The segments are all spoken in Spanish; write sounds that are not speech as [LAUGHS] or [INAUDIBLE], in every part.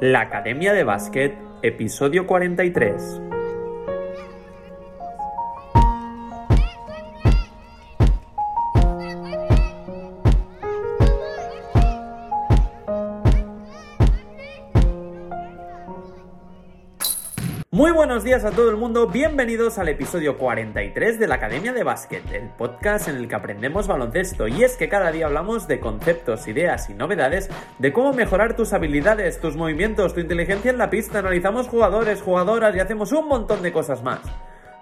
La Academia de Básquet, episodio 43. Buenos días a todo el mundo, bienvenidos al episodio 43 de la Academia de Básquet, el podcast en el que aprendemos baloncesto. Y es que cada día hablamos de conceptos, ideas y novedades de cómo mejorar tus habilidades, tus movimientos, tu inteligencia en la pista, analizamos jugadores, jugadoras y hacemos un montón de cosas más.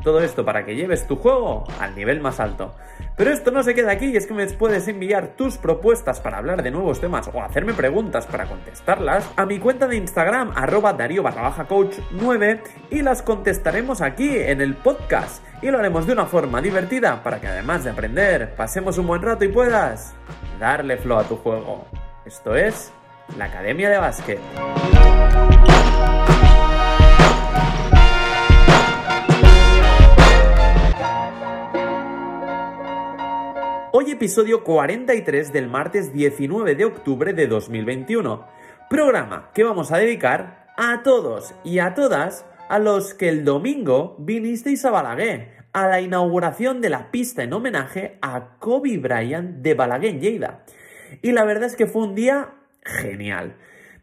Todo esto para que lleves tu juego al nivel más alto. Pero esto no se queda aquí y es que me puedes enviar tus propuestas para hablar de nuevos temas o hacerme preguntas para contestarlas a mi cuenta de Instagram arroba darío barra baja coach 9 y las contestaremos aquí en el podcast y lo haremos de una forma divertida para que además de aprender pasemos un buen rato y puedas darle flow a tu juego. Esto es la Academia de Básquet. Hoy episodio 43 del martes 19 de octubre de 2021. Programa que vamos a dedicar a todos y a todas a los que el domingo vinisteis a Balaguer a la inauguración de la pista en homenaje a Kobe Bryant de Balaguer Lleida. Y la verdad es que fue un día genial.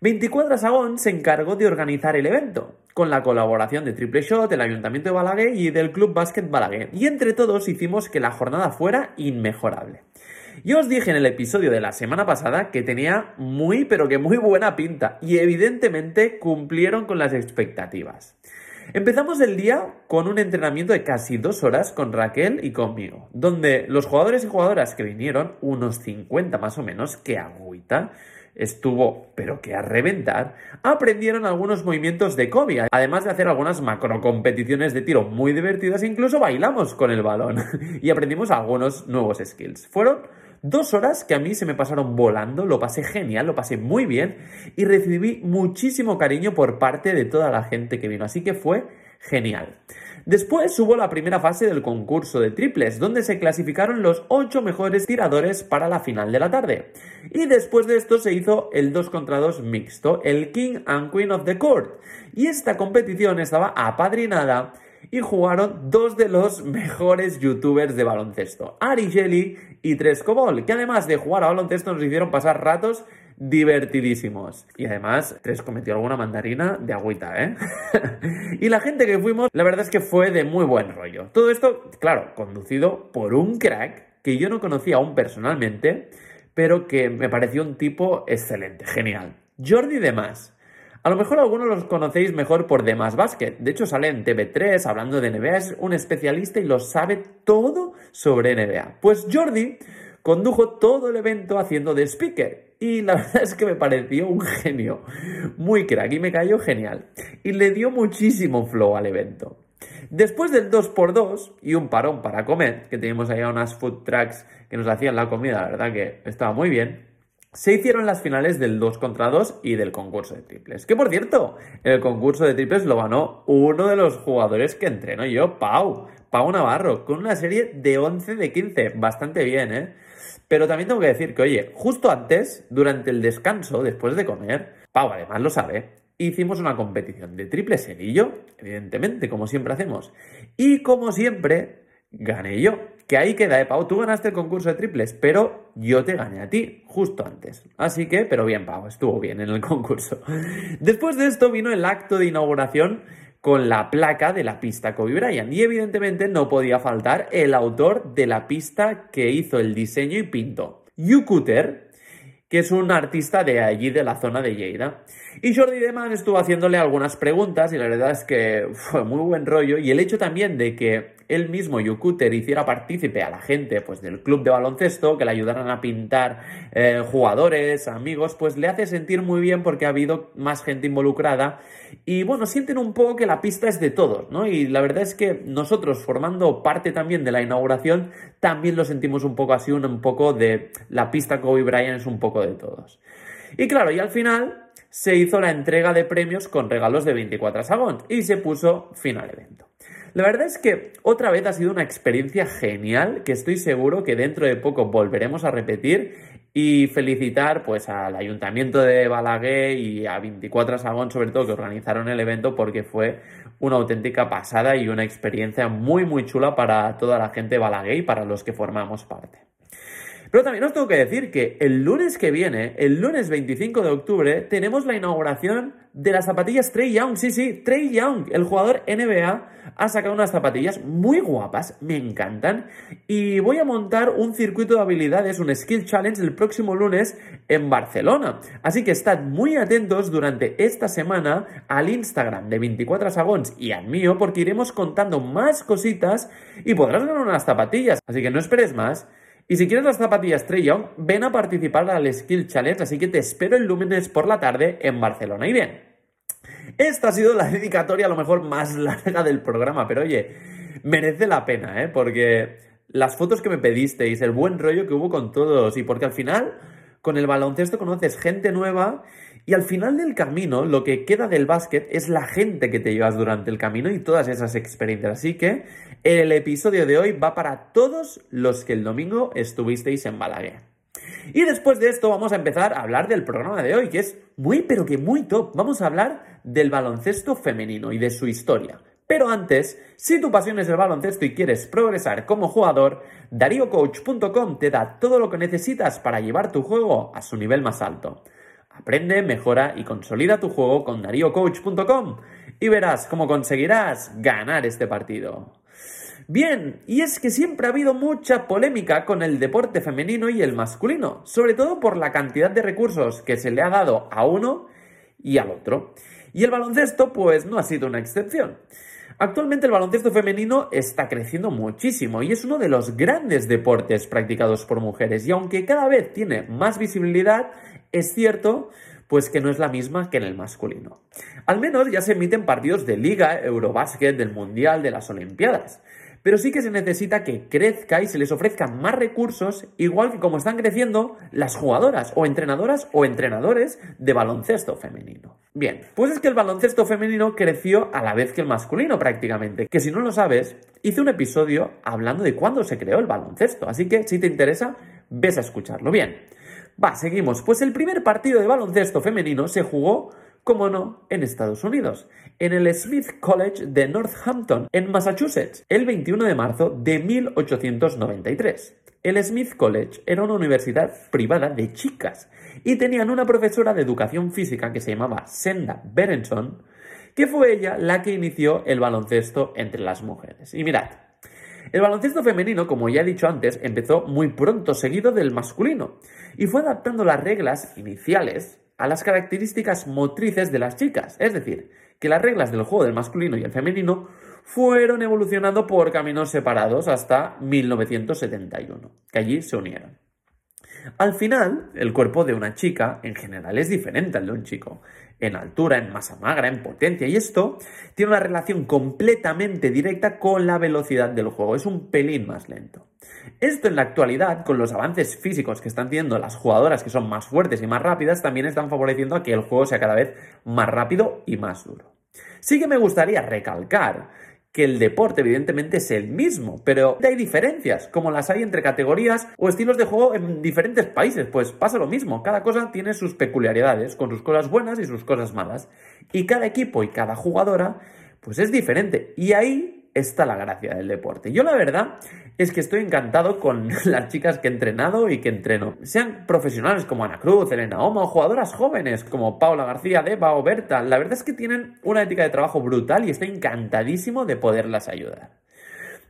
24 Sagón se encargó de organizar el evento, con la colaboración de Triple Shot, del Ayuntamiento de Balaguer y del Club Básquet Balaguer. Y entre todos hicimos que la jornada fuera inmejorable. Yo os dije en el episodio de la semana pasada que tenía muy pero que muy buena pinta y evidentemente cumplieron con las expectativas. Empezamos el día con un entrenamiento de casi dos horas con Raquel y conmigo, donde los jugadores y jugadoras que vinieron, unos 50 más o menos, que agüita, estuvo, pero que a reventar, aprendieron algunos movimientos de Kobe, además de hacer algunas macro competiciones de tiro muy divertidas, incluso bailamos con el balón [LAUGHS] y aprendimos algunos nuevos skills. Fueron dos horas que a mí se me pasaron volando, lo pasé genial, lo pasé muy bien y recibí muchísimo cariño por parte de toda la gente que vino, así que fue genial. Después hubo la primera fase del concurso de triples, donde se clasificaron los 8 mejores tiradores para la final de la tarde. Y después de esto se hizo el 2 contra 2 mixto, el King and Queen of the Court. Y esta competición estaba apadrinada y jugaron dos de los mejores youtubers de baloncesto, Ari Jelly y Trescobol, que además de jugar a baloncesto nos hicieron pasar ratos divertidísimos. Y además, Tres cometió alguna mandarina de agüita, ¿eh? [LAUGHS] y la gente que fuimos, la verdad es que fue de muy buen rollo. Todo esto, claro, conducido por un crack que yo no conocía aún personalmente, pero que me pareció un tipo excelente, genial. Jordi Demas. A lo mejor algunos los conocéis mejor por Demas Basket. De hecho, sale en TV3 hablando de NBA, es un especialista y lo sabe todo sobre NBA. Pues Jordi condujo todo el evento haciendo de speaker. Y la [LAUGHS] verdad es que me pareció un genio. Muy crack y me cayó genial. Y le dio muchísimo flow al evento. Después del 2x2 y un parón para comer, que teníamos allá unas food trucks que nos hacían la comida, la verdad que estaba muy bien, se hicieron las finales del 2 contra 2 y del concurso de triples. Que por cierto, el concurso de triples lo ganó uno de los jugadores que entreno yo, Pau, Pau Navarro, con una serie de 11 de 15. Bastante bien, ¿eh? Pero también tengo que decir que, oye, justo antes, durante el descanso, después de comer, Pau además lo sabe, hicimos una competición de triple serillo, evidentemente, como siempre hacemos. Y como siempre, gané yo. Que ahí queda, ¿eh, Pau? Tú ganaste el concurso de triples, pero yo te gané a ti, justo antes. Así que, pero bien, Pau, estuvo bien en el concurso. [LAUGHS] Después de esto vino el acto de inauguración con la placa de la pista Kobe Bryant. Y evidentemente no podía faltar el autor de la pista que hizo el diseño y pintó. Hugh Cutter, que es un artista de allí, de la zona de Lleida. Y Jordi Deman estuvo haciéndole algunas preguntas y la verdad es que fue muy buen rollo. Y el hecho también de que él mismo, Yukuter, hiciera partícipe a la gente pues, del club de baloncesto, que le ayudaran a pintar eh, jugadores, amigos, pues le hace sentir muy bien porque ha habido más gente involucrada. Y bueno, sienten un poco que la pista es de todos, ¿no? Y la verdad es que nosotros, formando parte también de la inauguración, también lo sentimos un poco así, un, poco de la pista Kobe Bryant es un poco de todos. Y claro, y al final se hizo la entrega de premios con regalos de 24 sagón y se puso fin al evento. La verdad es que otra vez ha sido una experiencia genial que estoy seguro que dentro de poco volveremos a repetir y felicitar pues al Ayuntamiento de Balaguer y a 24 Sagón sobre todo que organizaron el evento porque fue una auténtica pasada y una experiencia muy muy chula para toda la gente de Balaguer y para los que formamos parte. Pero también os tengo que decir que el lunes que viene, el lunes 25 de octubre, tenemos la inauguración de las zapatillas Trey Young. Sí, sí, Trey Young, el jugador NBA, ha sacado unas zapatillas muy guapas, me encantan. Y voy a montar un circuito de habilidades, un Skill Challenge, el próximo lunes en Barcelona. Así que estad muy atentos durante esta semana al Instagram de 24 Sagons y al mío, porque iremos contando más cositas y podrás ganar unas zapatillas. Así que no esperes más. Y si quieres las zapatillas Young, ven a participar al Skill Challenge, así que te espero el lunes por la tarde en Barcelona. Y bien, esta ha sido la dedicatoria a lo mejor más larga del programa, pero oye, merece la pena, ¿eh? Porque las fotos que me pedisteis, el buen rollo que hubo con todos y porque al final con el baloncesto conoces gente nueva y al final del camino, lo que queda del básquet es la gente que te llevas durante el camino y todas esas experiencias. Así que el episodio de hoy va para todos los que el domingo estuvisteis en Balaguer. Y después de esto vamos a empezar a hablar del programa de hoy, que es muy pero que muy top. Vamos a hablar del baloncesto femenino y de su historia. Pero antes, si tu pasión es el baloncesto y quieres progresar como jugador, DarioCoach.com te da todo lo que necesitas para llevar tu juego a su nivel más alto. Aprende, mejora y consolida tu juego con DarioCoach.com y verás cómo conseguirás ganar este partido. Bien, y es que siempre ha habido mucha polémica con el deporte femenino y el masculino, sobre todo por la cantidad de recursos que se le ha dado a uno y al otro. Y el baloncesto, pues, no ha sido una excepción. Actualmente el baloncesto femenino está creciendo muchísimo y es uno de los grandes deportes practicados por mujeres y aunque cada vez tiene más visibilidad, es cierto pues que no es la misma que en el masculino. Al menos ya se emiten partidos de liga, Eurobásquet, del Mundial, de las Olimpiadas. Pero sí que se necesita que crezca y se les ofrezcan más recursos, igual que como están creciendo las jugadoras o entrenadoras o entrenadores de baloncesto femenino. Bien, pues es que el baloncesto femenino creció a la vez que el masculino prácticamente, que si no lo sabes, hice un episodio hablando de cuándo se creó el baloncesto, así que si te interesa, ves a escucharlo. Bien. Va, seguimos. Pues el primer partido de baloncesto femenino se jugó, como no, en Estados Unidos, en el Smith College de Northampton, en Massachusetts, el 21 de marzo de 1893. El Smith College era una universidad privada de chicas y tenían una profesora de educación física que se llamaba Senda Berenson, que fue ella la que inició el baloncesto entre las mujeres. Y mirad, el baloncesto femenino, como ya he dicho antes, empezó muy pronto seguido del masculino y fue adaptando las reglas iniciales a las características motrices de las chicas. Es decir, que las reglas del juego del masculino y el femenino fueron evolucionando por caminos separados hasta 1971, que allí se unieron. Al final, el cuerpo de una chica en general es diferente al de un chico en altura, en masa magra, en potencia. Y esto tiene una relación completamente directa con la velocidad del juego. Es un pelín más lento. Esto en la actualidad, con los avances físicos que están teniendo las jugadoras que son más fuertes y más rápidas, también están favoreciendo a que el juego sea cada vez más rápido y más duro. Sí que me gustaría recalcar que el deporte evidentemente es el mismo, pero hay diferencias, como las hay entre categorías o estilos de juego en diferentes países, pues pasa lo mismo, cada cosa tiene sus peculiaridades, con sus cosas buenas y sus cosas malas, y cada equipo y cada jugadora pues es diferente, y ahí está la gracia del deporte. Yo la verdad es que estoy encantado con [LAUGHS] las chicas que he entrenado y que entreno. Sean profesionales como Ana Cruz, Elena Oma o jugadoras jóvenes como Paula García, Deva o Berta. La verdad es que tienen una ética de trabajo brutal y estoy encantadísimo de poderlas ayudar.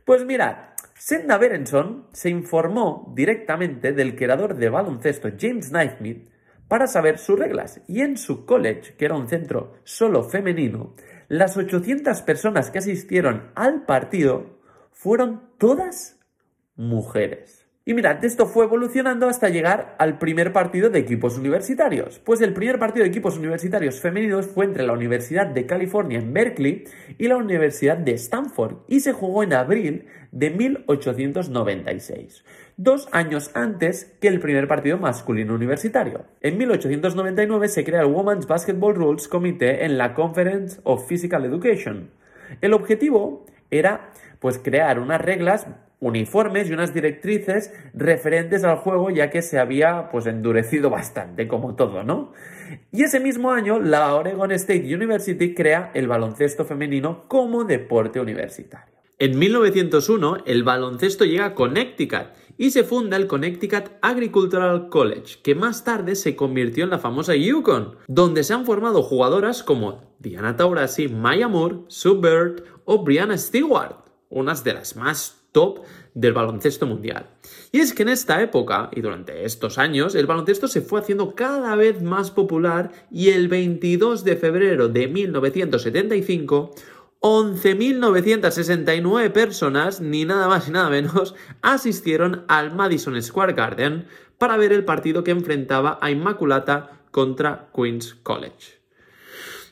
Pues mirad, Senda Berenson se informó directamente del creador de baloncesto James Naismith para saber sus reglas y en su college, que era un centro solo femenino, las 800 personas que asistieron al partido fueron todas mujeres. Y mirad, esto fue evolucionando hasta llegar al primer partido de equipos universitarios. Pues el primer partido de equipos universitarios femeninos fue entre la Universidad de California en Berkeley y la Universidad de Stanford y se jugó en abril de 1896 dos años antes que el primer partido masculino universitario. En 1899 se crea el Women's Basketball Rules Committee en la Conference of Physical Education. El objetivo era pues crear unas reglas uniformes y unas directrices referentes al juego ya que se había pues endurecido bastante como todo, ¿no? Y ese mismo año la Oregon State University crea el baloncesto femenino como deporte universitario. En 1901 el baloncesto llega a Connecticut y se funda el Connecticut Agricultural College, que más tarde se convirtió en la famosa Yukon, donde se han formado jugadoras como Diana Taurasi, Maya Moore, Sue Bird o Brianna Stewart, unas de las más top del baloncesto mundial. Y es que en esta época y durante estos años el baloncesto se fue haciendo cada vez más popular y el 22 de febrero de 1975 11.969 personas, ni nada más ni nada menos, asistieron al Madison Square Garden para ver el partido que enfrentaba a Inmaculata contra Queen's College.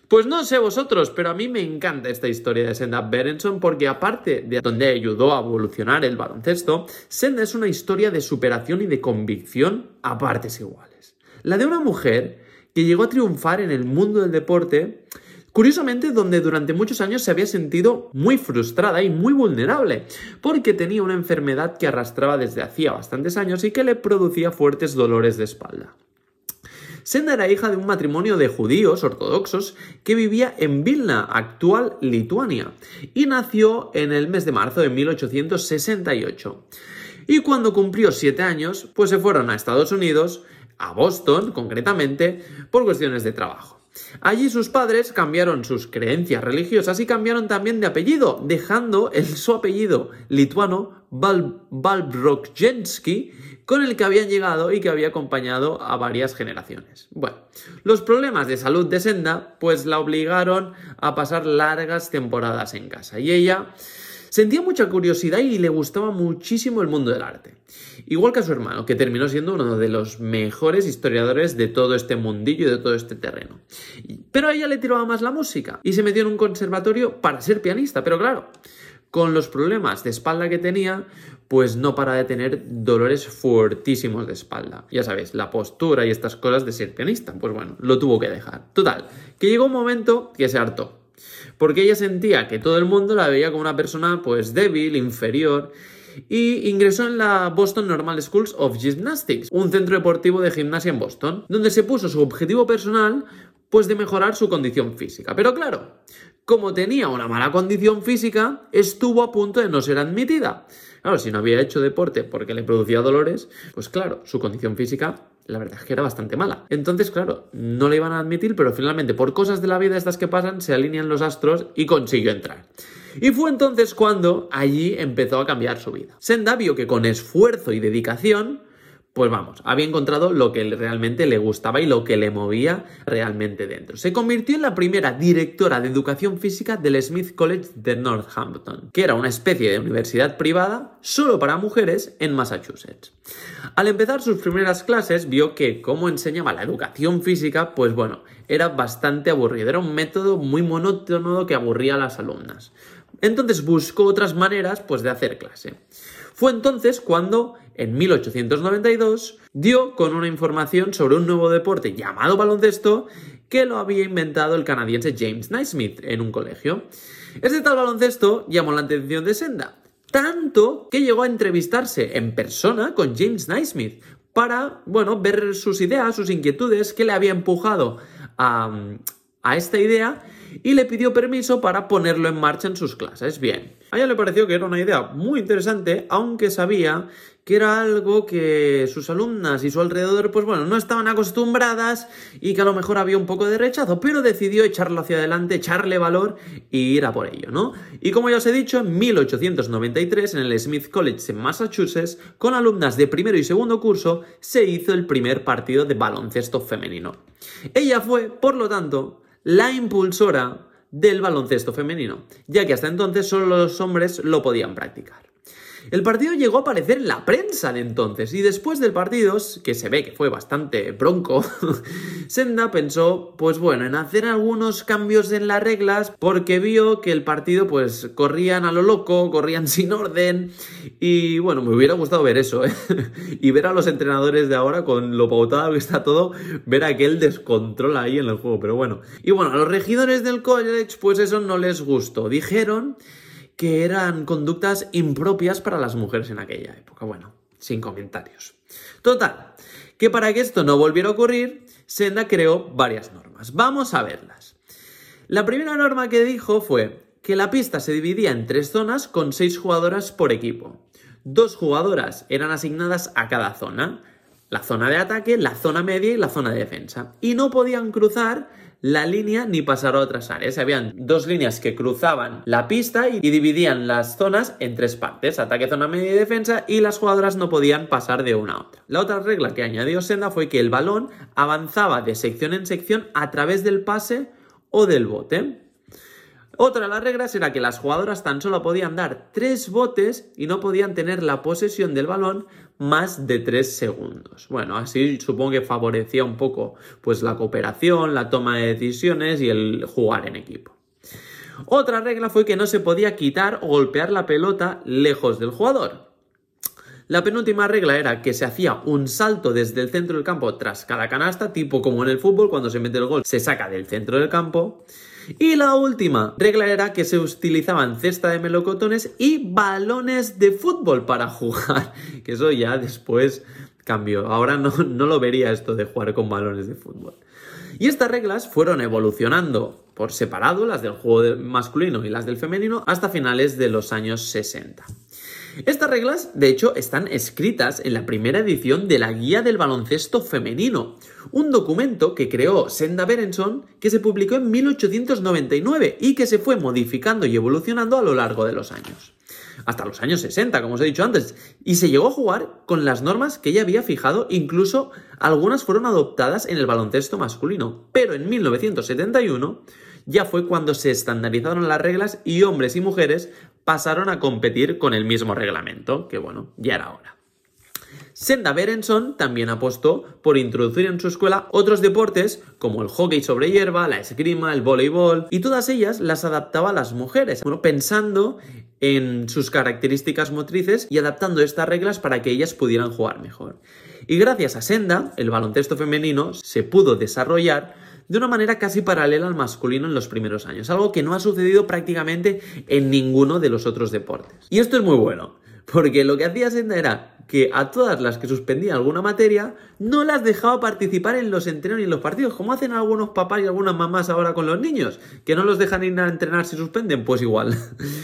Pues no sé vosotros, pero a mí me encanta esta historia de Senda Berenson porque aparte de donde ayudó a evolucionar el baloncesto, Senda es una historia de superación y de convicción a partes iguales. La de una mujer que llegó a triunfar en el mundo del deporte, curiosamente donde durante muchos años se había sentido muy frustrada y muy vulnerable, porque tenía una enfermedad que arrastraba desde hacía bastantes años y que le producía fuertes dolores de espalda. Senda era hija de un matrimonio de judíos ortodoxos que vivía en Vilna, actual Lituania, y nació en el mes de marzo de 1868. Y cuando cumplió siete años, pues se fueron a Estados Unidos, a Boston concretamente, por cuestiones de trabajo. Allí sus padres cambiaron sus creencias religiosas y cambiaron también de apellido, dejando el, su apellido lituano Val, con el que habían llegado y que había acompañado a varias generaciones. Bueno, los problemas de salud de Senda pues la obligaron a pasar largas temporadas en casa y ella sentía mucha curiosidad y le gustaba muchísimo el mundo del arte. Igual que a su hermano, que terminó siendo uno de los mejores historiadores de todo este mundillo y de todo este terreno. Pero a ella le tiraba más la música y se metió en un conservatorio para ser pianista, pero claro, con los problemas de espalda que tenía, pues no para de tener dolores fuertísimos de espalda. Ya sabéis, la postura y estas cosas de ser pianista. Pues bueno, lo tuvo que dejar. Total, que llegó un momento que se hartó. Porque ella sentía que todo el mundo la veía como una persona pues débil, inferior, y ingresó en la Boston Normal Schools of Gymnastics, un centro deportivo de gimnasia en Boston, donde se puso su objetivo personal pues de mejorar su condición física. Pero claro, como tenía una mala condición física, estuvo a punto de no ser admitida. Claro, si no había hecho deporte porque le producía dolores, pues claro, su condición física la verdad es que era bastante mala. Entonces, claro, no le iban a admitir, pero finalmente, por cosas de la vida estas que pasan, se alinean los astros y consiguió entrar. Y fue entonces cuando allí empezó a cambiar su vida. Senda vio que con esfuerzo y dedicación pues vamos, había encontrado lo que realmente le gustaba y lo que le movía realmente dentro. Se convirtió en la primera directora de educación física del Smith College de Northampton, que era una especie de universidad privada solo para mujeres en Massachusetts. Al empezar sus primeras clases vio que cómo enseñaba la educación física, pues bueno, era bastante aburrido, era un método muy monótono que aburría a las alumnas. Entonces buscó otras maneras pues de hacer clase. Fue entonces cuando, en 1892, dio con una información sobre un nuevo deporte llamado baloncesto que lo había inventado el canadiense James Naismith en un colegio. Este tal baloncesto llamó la atención de Senda, tanto que llegó a entrevistarse en persona con James Naismith para, bueno, ver sus ideas, sus inquietudes, qué le había empujado a, a esta idea y le pidió permiso para ponerlo en marcha en sus clases. Bien, a ella le pareció que era una idea muy interesante, aunque sabía que era algo que sus alumnas y su alrededor, pues bueno, no estaban acostumbradas y que a lo mejor había un poco de rechazo, pero decidió echarlo hacia adelante, echarle valor y ir a por ello, ¿no? Y como ya os he dicho, en 1893, en el Smith College en Massachusetts, con alumnas de primero y segundo curso, se hizo el primer partido de baloncesto femenino. Ella fue, por lo tanto, la impulsora del baloncesto femenino, ya que hasta entonces solo los hombres lo podían practicar. El partido llegó a aparecer en la prensa de entonces y después del partido, que se ve que fue bastante bronco, [LAUGHS] Senda pensó, pues bueno, en hacer algunos cambios en las reglas porque vio que el partido pues corrían a lo loco, corrían [LAUGHS] sin orden y bueno, me hubiera gustado ver eso, ¿eh? [LAUGHS] y ver a los entrenadores de ahora con lo pautado que está todo, ver aquel descontrol ahí en el juego, pero bueno. Y bueno, a los regidores del college pues eso no les gustó, dijeron que eran conductas impropias para las mujeres en aquella época. Bueno, sin comentarios. Total, que para que esto no volviera a ocurrir, Senda creó varias normas. Vamos a verlas. La primera norma que dijo fue que la pista se dividía en tres zonas con seis jugadoras por equipo. Dos jugadoras eran asignadas a cada zona, la zona de ataque, la zona media y la zona de defensa. Y no podían cruzar la línea ni pasar a otras áreas. Habían dos líneas que cruzaban la pista y dividían las zonas en tres partes, ataque, zona media y defensa, y las jugadoras no podían pasar de una a otra. La otra regla que añadió Senda fue que el balón avanzaba de sección en sección a través del pase o del bote. Otra de las reglas era que las jugadoras tan solo podían dar tres botes y no podían tener la posesión del balón más de tres segundos. Bueno, así supongo que favorecía un poco pues la cooperación, la toma de decisiones y el jugar en equipo. Otra regla fue que no se podía quitar o golpear la pelota lejos del jugador. La penúltima regla era que se hacía un salto desde el centro del campo tras cada canasta, tipo como en el fútbol, cuando se mete el gol se saca del centro del campo. Y la última regla era que se utilizaban cesta de melocotones y balones de fútbol para jugar. [LAUGHS] Que eso ya después cambió. Ahora no, no lo vería esto de jugar con balones de fútbol. Y estas reglas fueron evolucionando por separado, las del juego masculino y las del femenino, hasta finales de los años 60. Estas reglas, de hecho, están escritas en la primera edición de la Guía del Baloncesto Femenino, un documento que creó Senda Berenson que se publicó en 1899 y que se fue modificando y evolucionando a lo largo de los años. Hasta los años 60, como os he dicho antes, y se llegó a jugar con las normas que ella había fijado, incluso algunas fueron adoptadas en el baloncesto masculino. Pero en 1971 ya fue cuando se estandarizaron las reglas y hombres y mujeres pasaron a competir con el mismo reglamento, que bueno, ya era hora. Senda Berenson también apostó por introducir en su escuela otros deportes como el hockey sobre hierba, la esgrima, el voleibol y todas ellas las adaptaba a las mujeres, bueno, pensando en sus características motrices y adaptando estas reglas para que ellas pudieran jugar mejor. Y gracias a Senda, el baloncesto femenino se pudo desarrollar de una manera casi paralela al masculino en los primeros años, algo que no ha sucedido prácticamente en ninguno de los otros deportes. Y esto es muy bueno, porque lo que hacía Senda era que a todas las que suspendía alguna materia no las dejaba participar en los entrenos y en los partidos, como hacen algunos papás y algunas mamás ahora con los niños, que no los dejan ir a entrenar si suspenden, pues igual.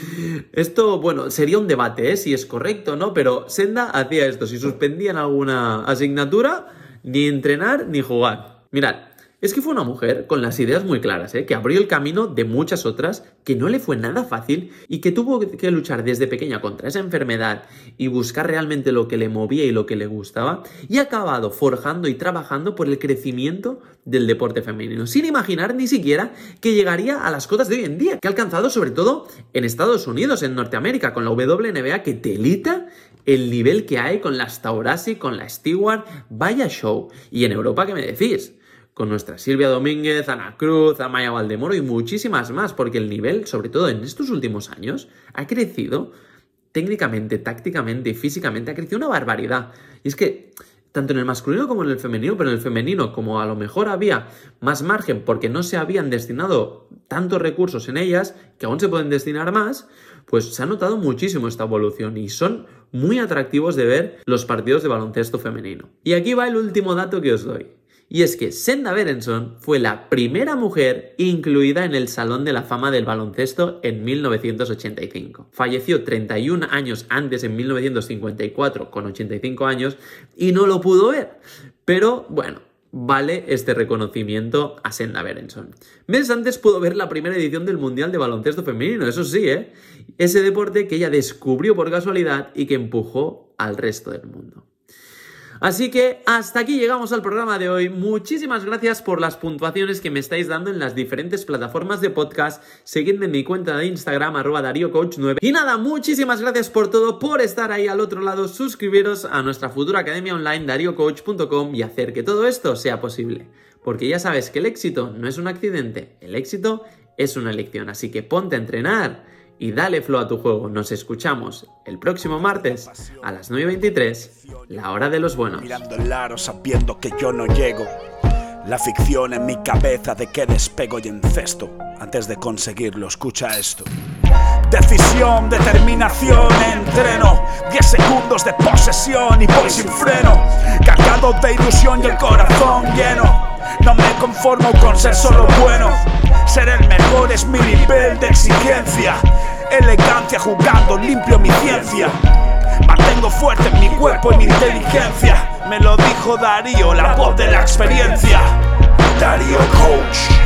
[LAUGHS] Esto, bueno, sería un debate, ¿eh? si es correcto, ¿no? Pero Senda hacía esto, si suspendían alguna asignatura, ni entrenar ni jugar. Mirad, es que fue una mujer con las ideas muy claras, ¿eh? que abrió el camino de muchas otras, que no le fue nada fácil y que tuvo que luchar desde pequeña contra esa enfermedad y buscar realmente lo que le movía y lo que le gustaba, y ha acabado forjando y trabajando por el crecimiento del deporte femenino, sin imaginar ni siquiera que llegaría a las cotas de hoy en día, que ha alcanzado sobre todo en Estados Unidos, en Norteamérica, con la WNBA, que telita el nivel que hay con la Staurasi, con la Stewart, vaya show. Y en Europa, ¿qué me decís? Con nuestra Silvia Domínguez, Ana Cruz, Amaya Valdemoro y muchísimas más, porque el nivel, sobre todo en estos últimos años, ha crecido técnicamente, tácticamente y físicamente, ha crecido una barbaridad. Y es que tanto en el masculino como en el femenino, pero en el femenino, como a lo mejor había más margen porque no se habían destinado tantos recursos en ellas, que aún se pueden destinar más, pues se ha notado muchísimo esta evolución y son muy atractivos de ver los partidos de baloncesto femenino. Y aquí va el último dato que os doy. Y es que Senda Berenson fue la primera mujer incluida en el Salón de la Fama del Baloncesto en 1985. Falleció 31 años antes, en 1954, con 85 años, y no lo pudo ver. Pero bueno, vale este reconocimiento a Senda Berenson. Meses antes pudo ver la primera edición del Mundial de Baloncesto Femenino, eso sí, ¿eh? Ese deporte que ella descubrió por casualidad y que empujó al resto del mundo. Así que hasta aquí llegamos al programa de hoy. Muchísimas gracias por las puntuaciones que me estáis dando en las diferentes plataformas de podcast. Seguidme en mi cuenta de Instagram, arroba DarioCoach9. Y nada, muchísimas gracias por todo, por estar ahí al otro lado. Suscribiros a nuestra futura academia online, dariocoach.com, y hacer que todo esto sea posible. Porque ya sabes que el éxito no es un accidente, el éxito es una elección. Así que ponte a entrenar y dale flow a tu juego. Nos escuchamos el próximo martes a las 9.23, la hora de los buenos. Mirando el aro sabiendo que yo no llego. La ficción en mi cabeza de que despego y encesto. Antes de conseguirlo, escucha esto. Decisión, determinación, entreno. 10 segundos de posesión y voy sin freno. Cargado de ilusión y el corazón lleno. No me conformo con ser solo bueno. Ser el mejor es mi nivel de exigencia. Elegancia jugando, limpio mi ciencia. Mantengo fuerte mi cuerpo y mi inteligencia. Me lo dijo Darío, la voz de la experiencia. Darío Coach.